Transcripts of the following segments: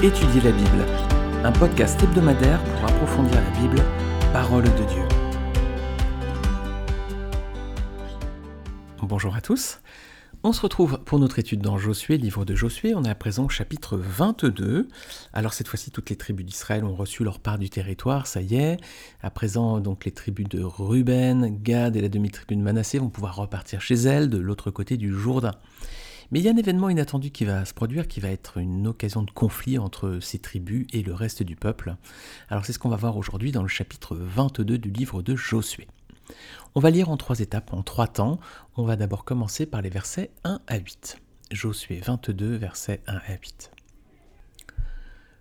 Étudier la Bible, un podcast hebdomadaire pour approfondir la Bible, parole de Dieu. Bonjour à tous. On se retrouve pour notre étude dans Josué, livre de Josué. On est à présent chapitre 22. Alors cette fois-ci, toutes les tribus d'Israël ont reçu leur part du territoire, ça y est. À présent, donc les tribus de Ruben, Gad et la demi-tribu de Manassé vont pouvoir repartir chez elles de l'autre côté du Jourdain. Mais il y a un événement inattendu qui va se produire, qui va être une occasion de conflit entre ces tribus et le reste du peuple. Alors c'est ce qu'on va voir aujourd'hui dans le chapitre 22 du livre de Josué. On va lire en trois étapes, en trois temps. On va d'abord commencer par les versets 1 à 8. Josué 22, versets 1 à 8.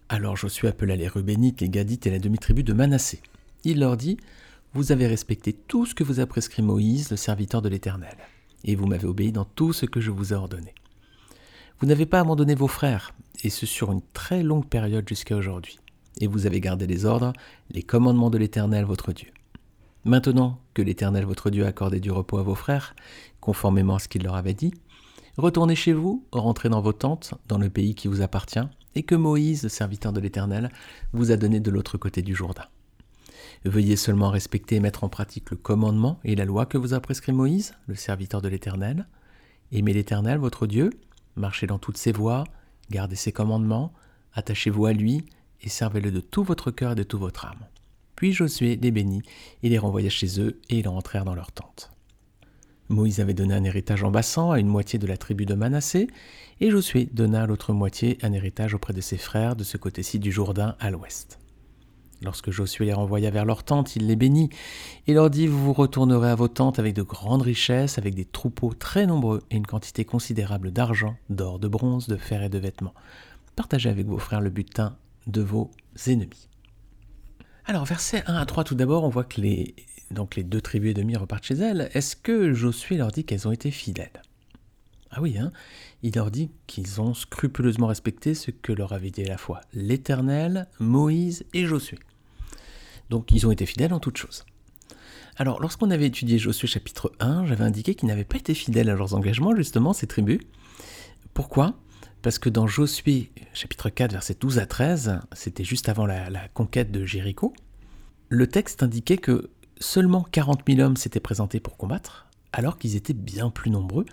Alors Josué appela les Rubénites, les Gadites et la demi-tribu de Manassé. Il leur dit Vous avez respecté tout ce que vous a prescrit Moïse, le serviteur de l'Éternel et vous m'avez obéi dans tout ce que je vous ai ordonné. Vous n'avez pas abandonné vos frères, et ce sur une très longue période jusqu'à aujourd'hui, et vous avez gardé les ordres, les commandements de l'Éternel votre Dieu. Maintenant que l'Éternel votre Dieu a accordé du repos à vos frères, conformément à ce qu'il leur avait dit, retournez chez vous, rentrez dans vos tentes, dans le pays qui vous appartient, et que Moïse, serviteur de l'Éternel, vous a donné de l'autre côté du Jourdain. Veuillez seulement respecter et mettre en pratique le commandement et la loi que vous a prescrit Moïse, le serviteur de l'Éternel. Aimez l'Éternel, votre Dieu, marchez dans toutes ses voies, gardez ses commandements, attachez-vous à lui et servez-le de tout votre cœur et de toute votre âme. Puis Josué les bénit et les renvoya chez eux et ils rentrèrent dans leur tente. Moïse avait donné un héritage en Bassan à une moitié de la tribu de Manassé, et Josué donna l'autre moitié un héritage auprès de ses frères de ce côté-ci du Jourdain à l'ouest. Lorsque Josué les renvoya vers leurs tentes, il les bénit et leur dit Vous vous retournerez à vos tentes avec de grandes richesses, avec des troupeaux très nombreux et une quantité considérable d'argent, d'or, de bronze, de fer et de vêtements. Partagez avec vos frères le butin de vos ennemis. Alors, versets 1 à 3, tout d'abord, on voit que les, donc les deux tribus ennemies repartent chez elles. Est-ce que Josué leur dit qu'elles ont été fidèles? Ah oui, hein il leur dit qu'ils ont scrupuleusement respecté ce que leur avait dit à la fois l'Éternel, Moïse et Josué. Donc ils ont été fidèles en toutes choses. Alors lorsqu'on avait étudié Josué chapitre 1, j'avais indiqué qu'ils n'avaient pas été fidèles à leurs engagements, justement, ces tribus. Pourquoi? Parce que dans Josué chapitre 4, versets 12 à 13, c'était juste avant la, la conquête de Jéricho, le texte indiquait que seulement 40 000 hommes s'étaient présentés pour combattre, alors qu'ils étaient bien plus nombreux,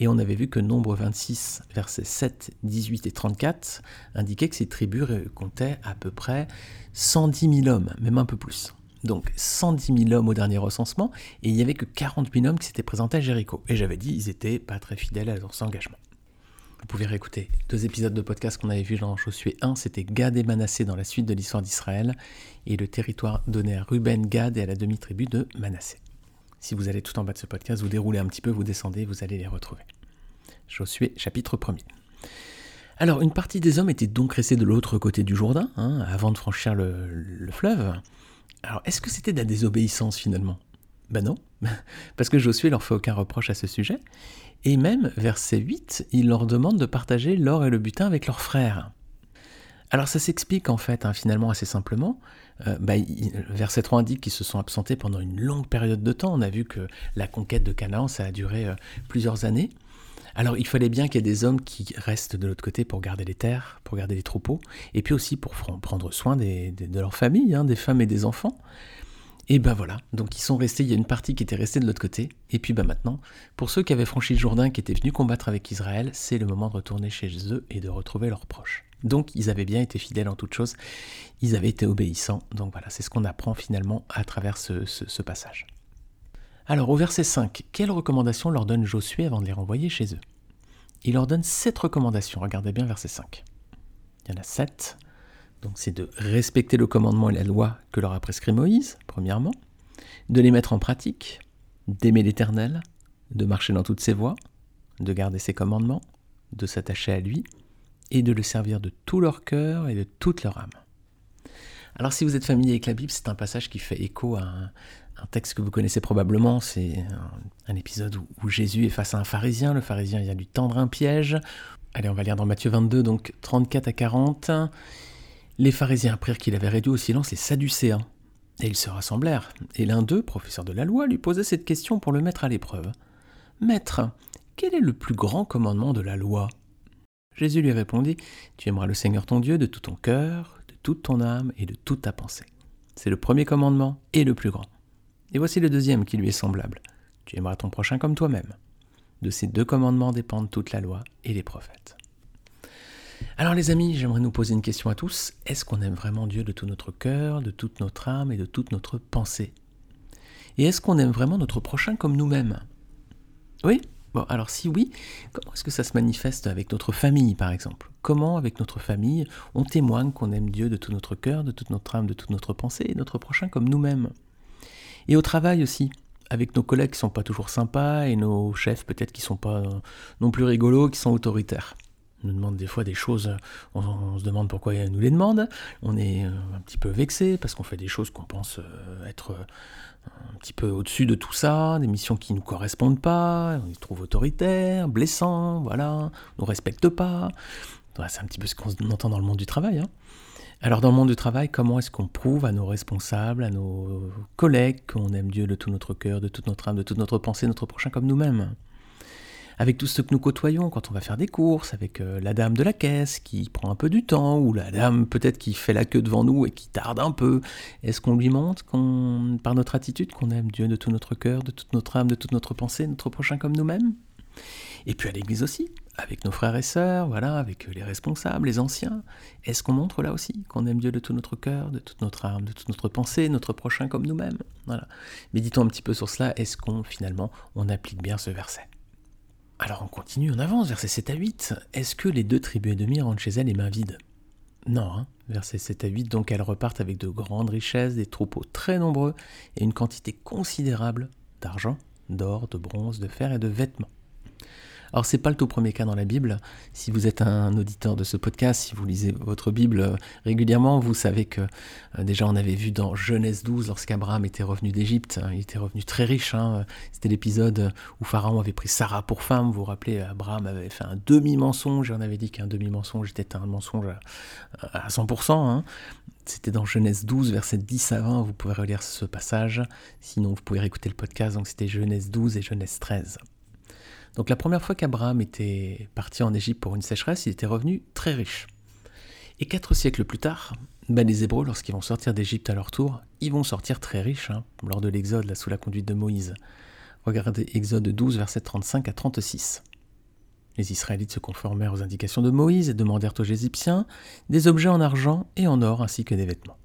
et on avait vu que Nombre 26, versets 7, 18 et 34 indiquait que ces tribus comptaient à peu près 110 000 hommes, même un peu plus. Donc 110 000 hommes au dernier recensement, et il n'y avait que 40 000 hommes qui s'étaient présentés à Jéricho. Et j'avais dit, ils n'étaient pas très fidèles à leurs engagements. Vous pouvez réécouter deux épisodes de podcast qu'on avait vu dans Josué 1, c'était Gad et Manassé dans la suite de l'histoire d'Israël, et le territoire donné à Ruben, Gad et à la demi-tribu de Manassé. Si vous allez tout en bas de ce podcast, vous déroulez un petit peu, vous descendez, vous allez les retrouver. Josué chapitre 1 Alors, une partie des hommes était donc restés de l'autre côté du Jourdain, hein, avant de franchir le, fleuve. Alors, est-ce que c'était de la désobéissance finalement? Ben non, parce que Josué leur fait aucun reproche à ce sujet. Et même, verset 8, il leur demande de partager l'or et le butin avec leurs frères. Alors ça s'explique en fait hein, finalement assez simplement. Euh, bah, verset 3 indique qu'ils se sont absentés pendant une longue période de temps. On a vu que la conquête de Canaan, ça a duré euh, plusieurs années. Alors il fallait bien qu'il y ait des hommes qui restent de l'autre côté pour garder les terres, pour garder les troupeaux, et puis aussi pour prendre soin de leur famille, hein, des femmes et des enfants. Et ben voilà, donc ils sont restés, il y a une partie qui était restée de l'autre côté, et puis ben maintenant, pour ceux qui avaient franchi le Jourdain, qui étaient venus combattre avec Israël, c'est le moment de retourner chez eux et de retrouver leurs proches. Donc ils avaient bien été fidèles en toutes choses, ils avaient été obéissants. Donc voilà, c'est ce qu'on apprend finalement à travers ce, passage. Alors au verset 5, quelles recommandations leur donne Josué avant de les renvoyer chez eux? Il leur donne sept recommandations, regardez bien verset 5. Il y en a sept. Donc c'est de respecter le commandement et la loi que leur a prescrit Moïse, premièrement, de les mettre en pratique, d'aimer l'Éternel, de marcher dans toutes ses voies, de garder ses commandements, de s'attacher à lui, et de le servir de tout leur cœur et de toute leur âme. Alors si vous êtes familier avec la Bible, c'est un passage qui fait écho à un, texte que vous connaissez probablement, c'est un, épisode où, Jésus est face à un pharisien, le pharisien vient lui tendre un piège. Allez, on va lire dans Matthieu 22, donc 34 à 40. Les pharisiens apprirent qu'il avait réduit au silence les Sadducéens, et ils se rassemblèrent, et l'un d'eux, professeur de la loi, lui posait cette question pour le mettre à l'épreuve. Maître, quel est le plus grand commandement de la loi? Jésus lui répondit, Tu aimeras le Seigneur ton Dieu de tout ton cœur, de toute ton âme et de toute ta pensée. C'est le premier commandement et le plus grand. Et voici le deuxième qui lui est semblable. Tu aimeras ton prochain comme toi-même. De ces deux commandements dépendent toute la loi et les prophètes. Alors les amis, j'aimerais nous poser une question à tous. Est-ce qu'on aime vraiment Dieu de tout notre cœur, de toute notre âme et de toute notre pensée? Et est-ce qu'on aime vraiment notre prochain comme nous-mêmes? Oui? Bon, alors si oui, comment est-ce que ça se manifeste avec notre famille, par exemple? Comment, avec notre famille, on témoigne qu'on aime Dieu de tout notre cœur, de toute notre âme, de toute notre pensée, et notre prochain comme nous-mêmes? Et au travail aussi, avec nos collègues qui sont pas toujours sympas, et nos chefs peut-être qui sont pas non plus rigolos, qui sont autoritaires nous demande des fois des choses, on, se demande pourquoi il nous les demande, on est euh, un petit peu vexé parce qu'on fait des choses qu'on pense euh, être un petit peu au-dessus de tout ça, des missions qui ne nous correspondent pas, on les trouve autoritaires, blessants, voilà, on ne respecte pas. c'est un petit peu ce qu'on entend dans le monde du travail. Hein. Alors dans le monde du travail, comment est-ce qu'on prouve à nos responsables, à nos collègues qu'on aime Dieu de tout notre cœur, de toute notre âme, de toute notre pensée, notre prochain comme nous-mêmes? Avec tout ce que nous côtoyons quand on va faire des courses, avec euh, la dame de la caisse qui prend un peu du temps, ou la dame peut-être qui fait la queue devant nous et qui tarde un peu. Est-ce qu'on lui montre par notre attitude qu'on aime Dieu de tout notre cœur, de toute notre âme, de toute notre pensée, notre prochain comme nous-mêmes? Et puis à l'église aussi, avec nos frères et sœurs, voilà, avec les responsables, les anciens. Est-ce qu'on montre là aussi qu'on aime Dieu de tout notre cœur, de toute notre âme, de toute notre pensée, notre prochain comme nous-mêmes? Méditons un petit peu sur cela. Est-ce qu'on finalement on applique bien ce verset? Alors on continue, on avance, verset 7 à 8. Est-ce que les deux tribus et demi rentrent chez elles les mains vides? Non, hein verset 7 à 8, donc elles repartent avec de grandes richesses, des troupeaux très nombreux et une quantité considérable d'argent, d'or, de bronze, de fer et de vêtements. Alors c'est pas le tout premier cas dans la Bible. Si vous êtes un auditeur de ce podcast, si vous lisez votre Bible euh, régulièrement, vous savez que euh, déjà on avait vu dans Genèse 12 lorsqu'Abraham était revenu d'Égypte, hein, il était revenu très riche. Hein. C'était l'épisode où Pharaon avait pris Sarah pour femme. Vous vous rappelez, Abraham avait fait un demi-mensonge et on avait dit qu'un demi-mensonge était un mensonge à, 100%. Hein. C'était dans Genèse 12, verset 10 à 20. Vous pouvez relire ce passage. Sinon, vous pouvez réécouter le podcast. Donc, c'était Genèse 12 et Genèse 13. Donc la première fois qu'Abraham était parti en Égypte pour une sécheresse, il était revenu très riche. Et quatre siècles plus tard, ben les Hébreux, lorsqu'ils vont sortir d'Égypte à leur tour, ils vont sortir très riches hein, lors de l'Exode, sous la conduite de Moïse. Regardez Exode 12, versets 35 à 36. Les Israélites se conformèrent aux indications de Moïse et demandèrent aux Égyptiens des objets en argent et en or ainsi que des vêtements.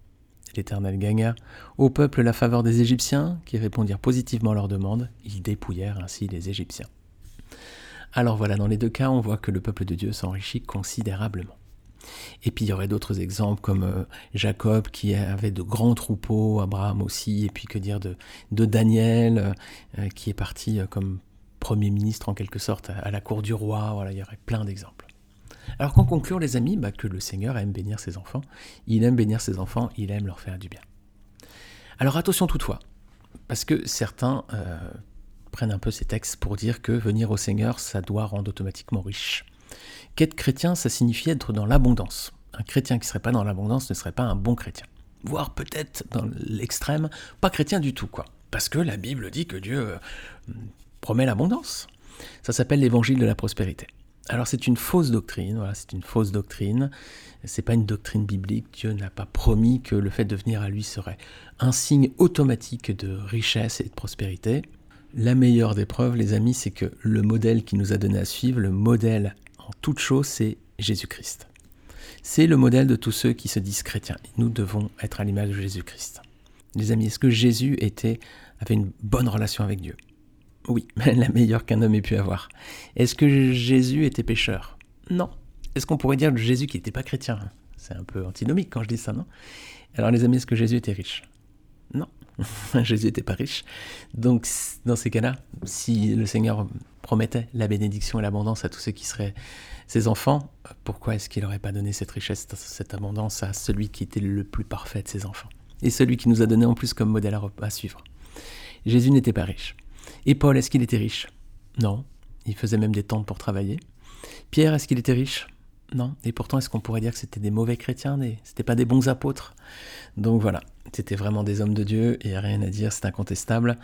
L'Éternel gagna au peuple la faveur des Égyptiens, qui répondirent positivement à leurs demandes. Ils dépouillèrent ainsi les Égyptiens. Alors voilà, dans les deux cas, on voit que le peuple de Dieu s'enrichit considérablement. Et puis il y aurait d'autres exemples comme euh, Jacob qui avait de grands troupeaux, Abraham aussi, et puis que dire de, Daniel euh, qui est parti euh, comme premier ministre en quelque sorte à, la cour du roi. Voilà, il y aurait plein d'exemples. Alors qu'en conclure les amis, bah, que le Seigneur aime bénir ses enfants, il aime bénir ses enfants, il aime leur faire du bien. Alors attention toutefois, parce que certains prennent un peu ces textes pour dire que venir au Seigneur, ça doit rendre automatiquement riche. Qu'être chrétien, ça signifie être dans l'abondance. Un chrétien qui ne serait pas dans l'abondance ne serait pas un bon chrétien. Voire peut-être dans l'extrême, pas chrétien du tout, quoi. Parce que la Bible dit que Dieu euh, promet l'abondance. Ça s'appelle l'évangile de la prospérité. Alors c'est une fausse doctrine, voilà, c'est une fausse doctrine. C'est pas une doctrine biblique. Dieu n'a pas promis que le fait de venir à lui serait un signe automatique de richesse et de prospérité. La meilleure des preuves, les amis, c'est que le modèle qui nous a donné à suivre, le modèle en toute chose, c'est Jésus-Christ. C'est le modèle de tous ceux qui se disent chrétiens. Nous devons être à l'image de Jésus-Christ. Les amis, est-ce que Jésus était, avait une bonne relation avec Dieu? Oui, la meilleure qu'un homme ait pu avoir. Est-ce que Jésus était pécheur? Non. Est-ce qu'on pourrait dire de Jésus qui n'était pas chrétien? C'est un peu antinomique quand je dis ça, non? Alors les amis, est-ce que Jésus était riche? Non. Jésus n'était pas riche. Donc, dans ces cas-là, si le Seigneur promettait la bénédiction et l'abondance à tous ceux qui seraient ses enfants, pourquoi est-ce qu'il n'aurait pas donné cette richesse, cette abondance à celui qui était le plus parfait de ses enfants Et celui qui nous a donné en plus comme modèle à, suivre? Jésus n'était pas riche. Et Paul, est-ce qu'il était riche? Non. Il faisait même des tentes pour travailler. Pierre, est-ce qu'il était riche? Non Et pourtant, est-ce qu'on pourrait dire que c'était des mauvais chrétiens. C'était pas des bons apôtres? Donc voilà, c'était vraiment des hommes de Dieu et rien à dire, c'est incontestable.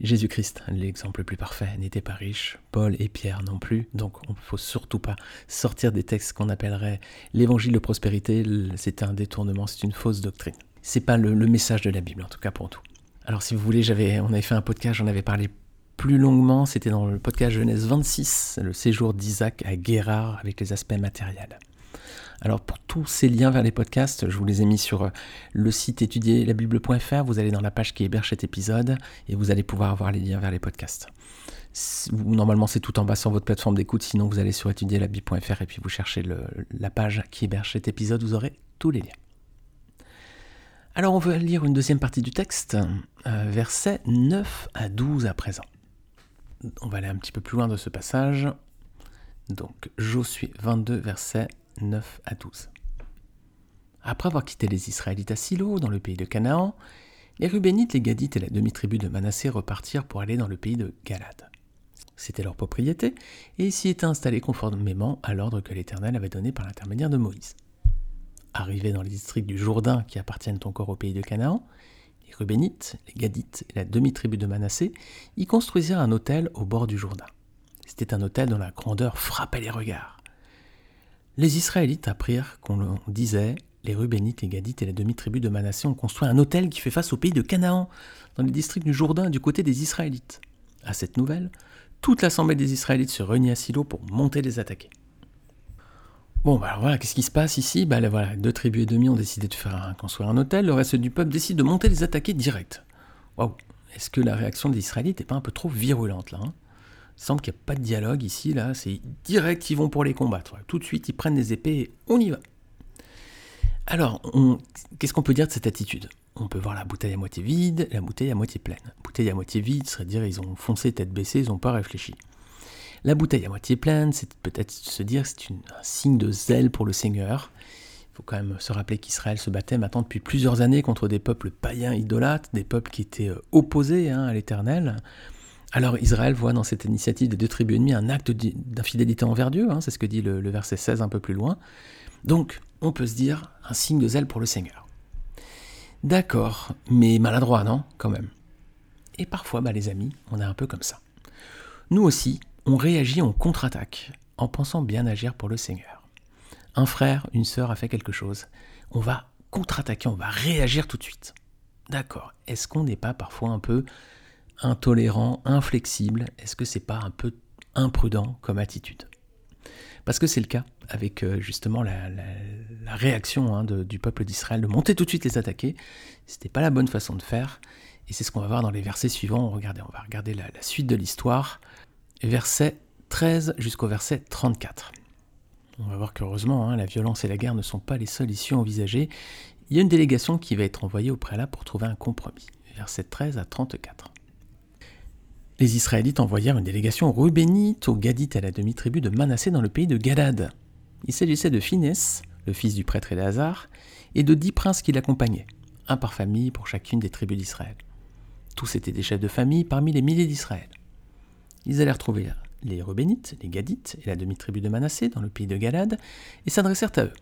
Jésus-Christ, l'exemple le plus parfait, n'était pas riche. Paul et Pierre non plus. Donc on ne faut surtout pas sortir des textes qu'on appellerait l'évangile de prospérité. C'est un détournement, c'est une fausse doctrine. C'est pas le, le, message de la Bible, en tout cas pour tout. Alors si vous voulez, j'avais, on avait fait un podcast, j'en avais parlé plus longuement, c'était dans le podcast Genèse 26, le séjour d'Isaac à Guérard avec les aspects matériels. Alors pour tous ces liens vers les podcasts, je vous les ai mis sur euh, le site étudierlabible.fr, vous allez dans la page qui héberge cet épisode et vous allez pouvoir avoir les liens vers les podcasts. Normalement c'est tout en bas sur votre plateforme d'écoute, sinon vous allez sur étudierlabible.fr et puis vous cherchez la page qui héberge cet épisode, vous aurez tous les liens. Alors on va lire une deuxième partie du texte, euh, versets 9 à 12 à présent on va aller un petit peu plus loin de ce passage. Donc Josué 22, versets 9 à 12. Après avoir quitté les Israélites à Silo, dans le pays de Canaan, les Rubénites, les Gadites et la demi-tribu de Manassé repartirent pour aller dans le pays de Galade. C'était leur propriété, et ils s'y étaient installés conformément à l'ordre que l'Éternel avait donné par l'intermédiaire de Moïse. Arrivés dans les districts du Jourdain qui appartiennent encore au pays de Canaan, les Rubénites, les Gadites et la demi-tribu de Manassé y construisirent un hôtel au bord du Jourdain. C'était un hôtel dont la grandeur frappait les regards. Les Israélites apprirent qu'on disait les Rubénites, les Gadites et la demi-tribu de Manassé ont construit un hôtel qui fait face au pays de Canaan, dans les districts du Jourdain du côté des Israélites. À cette nouvelle, toute l'assemblée des Israélites se réunit à Silo pour monter les attaquer. Bon, bah alors voilà, qu'est-ce qui se passe ici? Bah, voilà, Deux tribus et demi ont décidé de faire construire un hôtel, le reste du peuple décide de monter les attaquer direct. Waouh Est-ce que la réaction des Israélites n'est pas un peu trop virulente là hein? Il semble qu'il n'y a pas de dialogue ici, là, c'est direct, ils vont pour les combattre. Tout de suite, ils prennent des épées et on y va. Alors, qu'est-ce qu'on peut dire de cette attitude? On peut voir la bouteille à moitié vide, la bouteille à moitié pleine. Bouteille à moitié vide serait dire ils ont foncé tête baissée, ils n'ont pas réfléchi. La bouteille à moitié pleine, c'est peut-être se dire que c'est un signe de zèle pour le Seigneur. Il faut quand même se rappeler qu'Israël se battait maintenant depuis plusieurs années contre des peuples païens idolâtres, des peuples qui étaient euh, opposés hein, à l'Éternel. Alors Israël voit dans cette initiative des deux tribus ennemies un acte d'infidélité envers Dieu, hein, c'est ce que dit le, verset 16 un peu plus loin. Donc on peut se dire un signe de zèle pour le Seigneur. D'accord, mais maladroit, non Quand même. Et parfois, bah, les amis, on est un peu comme ça. Nous aussi, on réagit en contre-attaque en pensant bien agir pour le Seigneur. Un frère, une sœur a fait quelque chose, on va contre-attaquer, on va réagir tout de suite. D'accord. Est-ce qu'on n'est pas parfois un peu intolérant, inflexible? Est-ce que c'est pas un peu imprudent comme attitude? Parce que c'est le cas avec euh, justement la, réaction hein, du peuple d'Israël de monter tout de suite les attaquer. C'était pas la bonne façon de faire. Et c'est ce qu'on va voir dans les versets suivants. On va regarder la suite de l'histoire verset 13 jusqu'au verset 34. On va voir qu'heureusement, hein, la violence et la guerre ne sont pas les seules issues envisagées. Il y a une délégation qui va être envoyée au prélat pour trouver un compromis. Verset 13 à 34. Les Israélites envoyèrent une délégation rubénite aux Gadites à la demi-tribu de Manassé dans le pays de Galad. Il s'agissait de Phinès, le fils du prêtre Éléazar, et de dix princes qui l'accompagnaient, un par famille pour chacune des tribus d'Israël. Tous étaient des chefs de famille parmi les milliers d'Israël. Ils allèrent trouver les Rubénites, les Gadites et la demi-tribu de Manassé dans le pays de Galade et s'adressèrent à eux.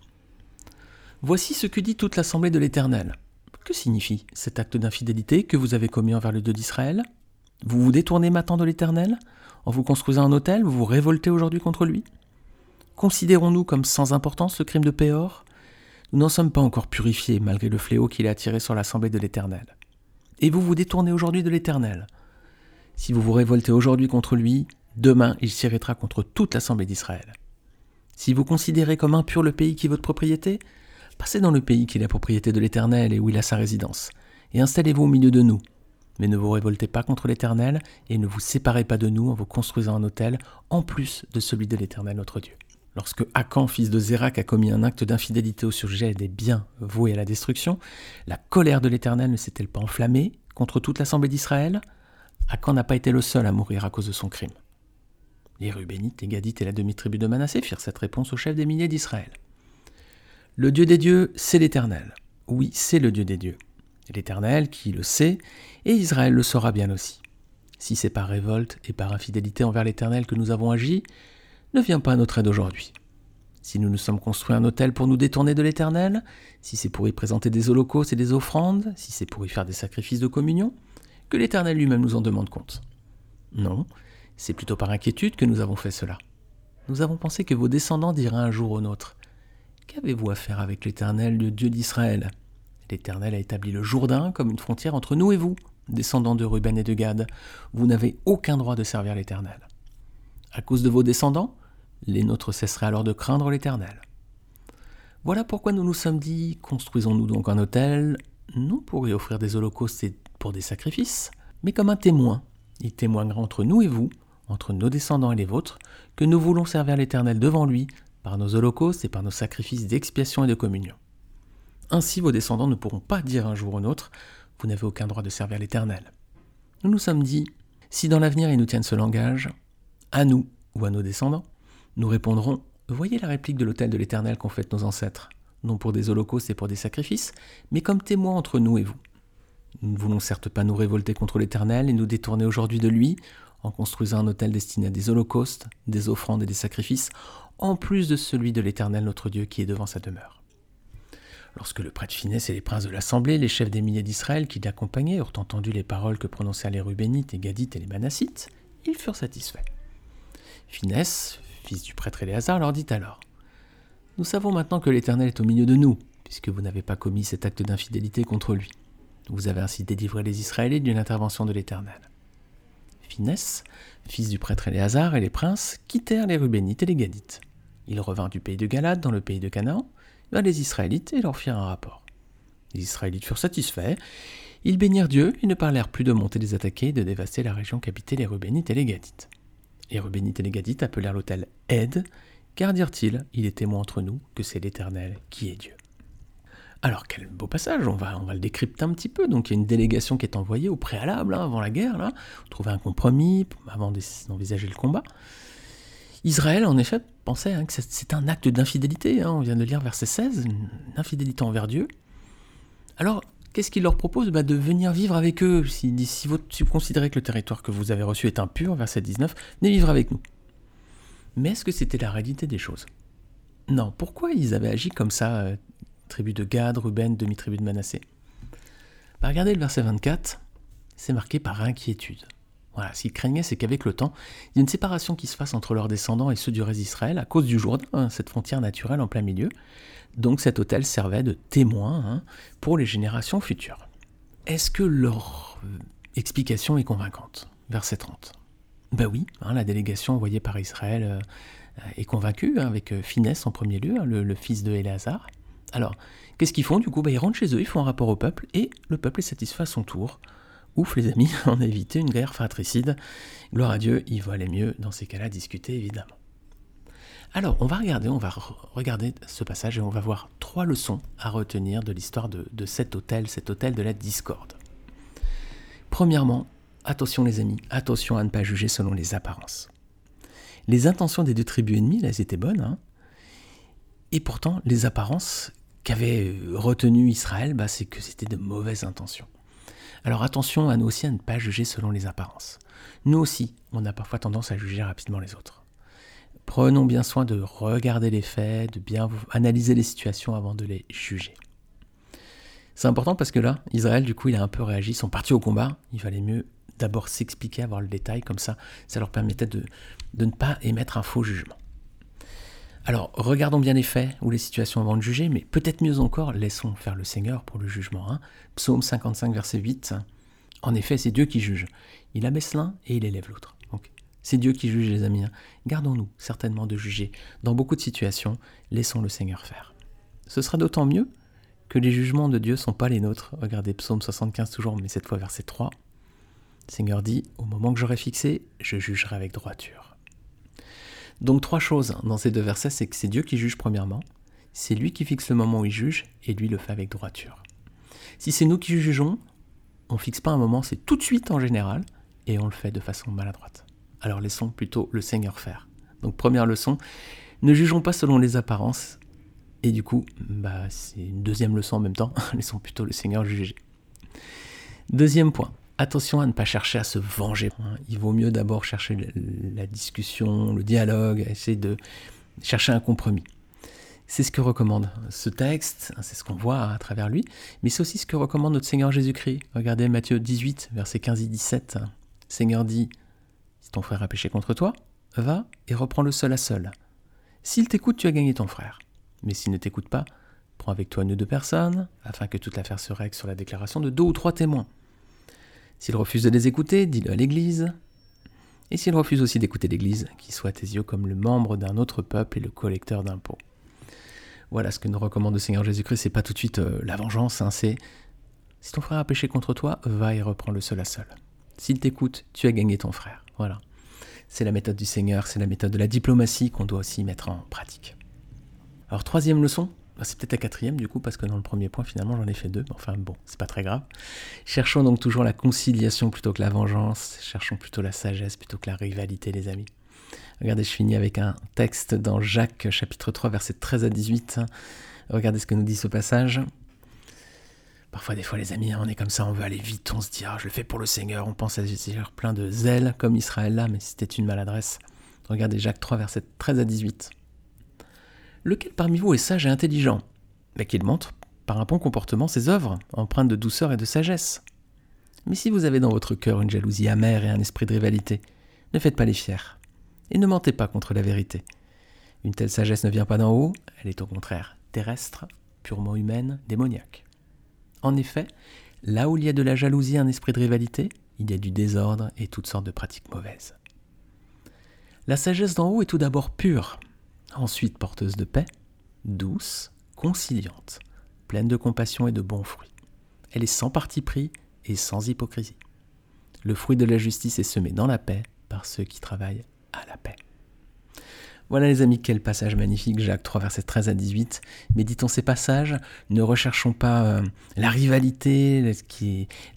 Voici ce que dit toute l'assemblée de l'Éternel. Que signifie cet acte d'infidélité que vous avez commis envers le Dieu d'Israël? Vous vous détournez maintenant de l'Éternel? En vous construisant un autel, vous vous révoltez aujourd'hui contre lui? Considérons-nous comme sans importance le crime de Péor? Nous n'en sommes pas encore purifiés malgré le fléau qu'il a attiré sur l'assemblée de l'Éternel. Et vous vous détournez aujourd'hui de l'Éternel si vous vous révoltez aujourd'hui contre lui, demain il s'irritera contre toute l'assemblée d'Israël. Si vous considérez comme impur le pays qui est votre propriété, passez dans le pays qui est la propriété de l'Éternel et où il a sa résidence, et installez-vous au milieu de nous. Mais ne vous révoltez pas contre l'Éternel, et ne vous séparez pas de nous en vous construisant un autel, en plus de celui de l'Éternel notre Dieu. Lorsque Akan, fils de Zérak, a commis un acte d'infidélité au sujet des biens voués à la destruction, la colère de l'Éternel ne s'est-elle pas enflammée contre toute l'assemblée d'Israël? Akan n'a pas été le seul à mourir à cause de son crime? Les Rubénites, les Gadites et la demi-tribu de Manassé firent cette réponse au chef des milliers d'Israël. Le Dieu des dieux, c'est l'Éternel. Oui, c'est le Dieu des dieux. L'Éternel qui le sait, et Israël le saura bien aussi. Si c'est par révolte et par infidélité envers l'Éternel que nous avons agi, ne viens pas à notre aide aujourd'hui. Si nous nous sommes construits un hôtel pour nous détourner de l'Éternel, si c'est pour y présenter des holocaustes et des offrandes, si c'est pour y faire des sacrifices de communion, que l'Éternel lui-même nous en demande compte. Non, c'est plutôt par inquiétude que nous avons fait cela. Nous avons pensé que vos descendants diraient un jour au nôtre Qu'avez-vous à faire avec l'Éternel, le Dieu d'Israël? L'Éternel a établi le Jourdain comme une frontière entre nous et vous, descendants de Ruben et de Gad. Vous n'avez aucun droit de servir l'Éternel. À cause de vos descendants, les nôtres cesseraient alors de craindre l'Éternel. Voilà pourquoi nous nous sommes dit construisons-nous donc un autel, non pour y offrir des holocaustes et des sacrifices, mais comme un témoin. Il témoignera entre nous et vous, entre nos descendants et les vôtres, que nous voulons servir l'Éternel devant lui, par nos holocaustes et par nos sacrifices d'expiation et de communion. Ainsi vos descendants ne pourront pas dire un jour ou un autre Vous n'avez aucun droit de servir l'Éternel. Nous nous sommes dit Si dans l'avenir ils nous tiennent ce langage, à nous ou à nos descendants, nous répondrons Voyez la réplique de l'autel de l'Éternel qu'ont fait nos ancêtres, non pour des holocaustes et pour des sacrifices, mais comme témoins entre nous et vous. Nous ne voulons certes pas nous révolter contre l'Éternel et nous détourner aujourd'hui de lui en construisant un autel destiné à des holocaustes, des offrandes et des sacrifices, en plus de celui de l'Éternel notre Dieu qui est devant sa demeure. Lorsque le prêtre Finesse et les princes de l'assemblée, les chefs des milliers d'Israël qui l'accompagnaient, eurent entendu les paroles que prononcèrent les Rubénites et Gadites et les Manassites, ils furent satisfaits. Finesse, fils du prêtre Éléazar, leur dit alors Nous savons maintenant que l'Éternel est au milieu de nous, puisque vous n'avez pas commis cet acte d'infidélité contre lui. Vous avez ainsi délivré les Israélites d'une intervention de l'Éternel. Finesse, fils du prêtre Éléazar, et les princes quittèrent les Rubénites et les Gadites. Ils revinrent du pays de Galade dans le pays de Canaan, vers les Israélites et leur firent un rapport. Les Israélites furent satisfaits, ils bénirent Dieu et ne parlèrent plus de monter les attaquer et de dévaster la région qu'habitaient les Rubénites et les Gadites. Les Rubénites et les Gadites appelèrent l'autel Aide, car dirent-ils, il est témoin entre nous que c'est l'Éternel qui est Dieu. Alors quel beau passage, on va, on va le décrypter un petit peu. Donc il y a une délégation qui est envoyée au préalable, hein, avant la guerre, là, trouver un compromis avant d'envisager le combat. Israël, en effet, pensait hein, que c'est un acte d'infidélité. Hein, on vient de lire verset 16, une infidélité envers Dieu. Alors, qu'est-ce qu'il leur propose bah, De venir vivre avec eux? Si, si, vous, considérez que le territoire que vous avez reçu est impur, verset 19, venez vivre avec nous. Mais est-ce que c'était la réalité des choses? Non. Pourquoi ils avaient agi comme ça euh, tribu de Gad, Ruben, demi-tribu de Manassé. Bah, regardez le verset 24, c'est marqué par inquiétude. Voilà, ce qu'ils craignaient, c'est qu'avec le temps, il y a une séparation qui se fasse entre leurs descendants et ceux du reste d'Israël à cause du Jourdain, hein, cette frontière naturelle en plein milieu. Donc cet hôtel servait de témoin hein, pour les générations futures. Est-ce que leur euh, explication est convaincante? Verset 30. Ben oui, hein, la délégation envoyée par Israël euh, est convaincue, avec euh, finesse en premier lieu, le, le, fils de Éléazar. Alors, qu'est-ce qu'ils font du coup? Bah, Ils rentrent chez eux, ils font un rapport au peuple, et le peuple est satisfait à son tour. Ouf les amis, on a évité une guerre fratricide. Gloire à Dieu, il va aller mieux dans ces cas-là discuter évidemment. Alors, on va regarder, on va regarder ce passage et on va voir trois leçons à retenir de l'histoire de, cet hôtel, cet hôtel de la discorde. Premièrement, attention les amis, attention à ne pas juger selon les apparences. Les intentions des deux tribus ennemies, elles étaient bonnes, hein et pourtant les apparences qu'avait euh, retenu Israël, bah, c'est que c'était de mauvaises intentions. Alors attention à nous aussi à ne pas juger selon les apparences. Nous aussi, on a parfois tendance à juger rapidement les autres. Prenons bien soin de regarder les faits, de bien analyser les situations avant de les juger. C'est important parce que là, Israël, du coup, il a un peu réagi, ils sont partis au combat, il valait mieux d'abord s'expliquer, avoir le détail, comme ça, ça leur permettait de, de ne pas émettre un faux jugement. Alors, regardons bien les faits ou les situations avant de juger, mais peut-être mieux encore, laissons faire le Seigneur pour le jugement. Hein. Psaume 55, verset 8. En effet, c'est Dieu qui juge. Il abaisse l'un et il élève l'autre. Donc, c'est Dieu qui juge, les amis. Hein. Gardons-nous certainement de juger. Dans beaucoup de situations, laissons le Seigneur faire. Ce sera d'autant mieux que les jugements de Dieu sont pas les nôtres. Regardez Psaume 75 toujours, mais cette fois verset 3. Le Seigneur dit, au moment que j'aurai fixé, je jugerai avec droiture. Donc trois choses dans ces deux versets, c'est que c'est Dieu qui juge premièrement, c'est lui qui fixe le moment où il juge, et lui le fait avec droiture. Si c'est nous qui jugeons, on fixe pas un moment, c'est tout de suite en général, et on le fait de façon maladroite. Alors laissons plutôt le Seigneur faire. Donc première leçon, ne jugeons pas selon les apparences, et du coup, bah, c'est une deuxième leçon en même temps, laissons plutôt le Seigneur juger. Deuxième point, Attention à ne pas chercher à se venger. Il vaut mieux d'abord chercher la discussion, le dialogue, essayer de chercher un compromis. C'est ce que recommande ce texte, hein, c'est ce qu'on voit à travers lui, mais c'est aussi ce que recommande notre Seigneur Jésus-Christ. Regardez Matthieu 18, versets 15 et 17. Seigneur dit, si ton frère a péché contre toi, va et reprends-le seul à seul. S'il t'écoute, tu as gagné ton frère. Mais s'il ne t'écoute pas, prends avec toi une ou deux personnes, afin que toute l'affaire se règle sur la déclaration de deux ou trois témoins. S'il refuse de les écouter, dis-le à l'Église. Et s'il refuse aussi d'écouter l'Église, qu'il soit à tes yeux comme le membre d'un autre peuple et le collecteur d'impôts. Voilà ce que nous recommande le Seigneur Jésus-Christ, c'est pas tout de suite euh, la vengeance, hein, c'est si ton frère a péché contre toi, va et reprends le seul à seul. S'il t'écoute, tu as gagné ton frère. Voilà. C'est la méthode du Seigneur, c'est la méthode de la diplomatie qu'on doit aussi mettre en pratique. Alors troisième leçon, c'est peut-être la quatrième du coup, parce que dans le premier point, finalement, j'en ai fait deux. Enfin bon, c'est pas très grave. Cherchons donc toujours la conciliation plutôt que la vengeance. Cherchons plutôt la sagesse plutôt que la rivalité, les amis. Regardez, je finis avec un texte dans Jacques chapitre 3 versets 13 à 18. Regardez ce que nous dit ce passage. Parfois, des fois, les amis, on est comme ça, on veut aller vite, on se dit, ah, je le fais pour le Seigneur, on pense à Seigneur plein de zèle, comme Israël là, mais c'était une maladresse. Regardez Jacques 3, versets 13 à 18. Lequel parmi vous est sage et intelligent? Mais Qu'il montre par un bon comportement ses œuvres, empreintes de douceur et de sagesse. Mais si vous avez dans votre cœur une jalousie amère et un esprit de rivalité, ne faites pas les fiers et ne mentez pas contre la vérité. Une telle sagesse ne vient pas d'en haut, elle est au contraire terrestre, purement humaine, démoniaque. En effet, là où il y a de la jalousie et un esprit de rivalité, il y a du désordre et toutes sortes de pratiques mauvaises. La sagesse d'en haut est tout d'abord pure, ensuite porteuse de paix, douce, conciliante, pleine de compassion et de bons fruits. Elle est sans parti pris et sans hypocrisie. Le fruit de la justice est semé dans la paix par ceux qui travaillent à la paix. Voilà les amis, quel passage magnifique, Jacques 3, versets 13 à 18. Méditons ces passages, ne recherchons pas euh, la rivalité,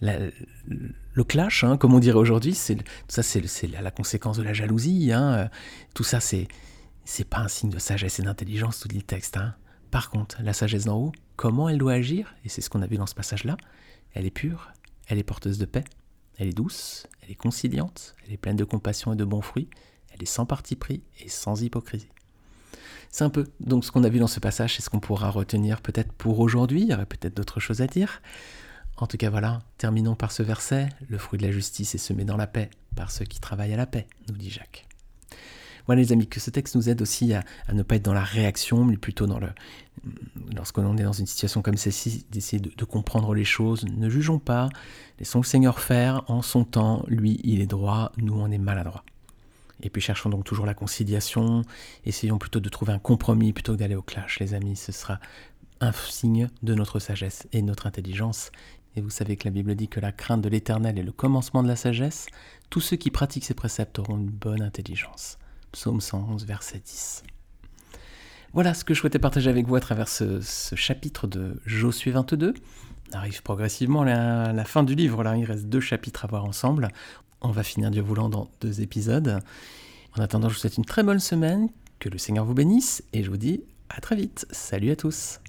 le clash, hein, comme on dirait aujourd'hui, tout ça c'est la, conséquence de la jalousie. Hein. Tout ça c'est c'est pas un signe de sagesse et d'intelligence, tout dit le texte. Hein. Par contre, la sagesse d'en haut, comment elle doit agir, et c'est ce qu'on a vu dans ce passage-là, elle est pure, elle est porteuse de paix, elle est douce, elle est conciliante, elle est pleine de compassion et de bons fruits, elle est sans parti pris et sans hypocrisie. C'est un peu donc ce qu'on a vu dans ce passage, c'est ce qu'on pourra retenir peut-être pour aujourd'hui, il y aurait peut-être d'autres choses à dire. En tout cas voilà, terminons par ce verset, le fruit de la justice est semé dans la paix par ceux qui travaillent à la paix, nous dit Jacques. Voilà les amis, que ce texte nous aide aussi à, ne pas être dans la réaction, mais plutôt dans le... Lorsqu'on est dans une situation comme celle-ci, d'essayer de, comprendre les choses. Ne jugeons pas, laissons le Seigneur faire en son temps. Lui, il est droit, nous, on est maladroit. Et puis cherchons donc toujours la conciliation, essayons plutôt de trouver un compromis plutôt que d'aller au clash, les amis. Ce sera un signe de notre sagesse et notre intelligence. Et vous savez que la Bible dit que la crainte de l'Éternel est le commencement de la sagesse. Tous ceux qui pratiquent ces préceptes auront une bonne intelligence. Psaume 111, verset 10. Voilà ce que je souhaitais partager avec vous à travers ce, chapitre de Josué 22. On arrive progressivement à la, fin du livre, là il reste deux chapitres à voir ensemble. On va finir Dieu voulant dans deux épisodes. En attendant, je vous souhaite une très bonne semaine, que le Seigneur vous bénisse, et je vous dis à très vite. Salut à tous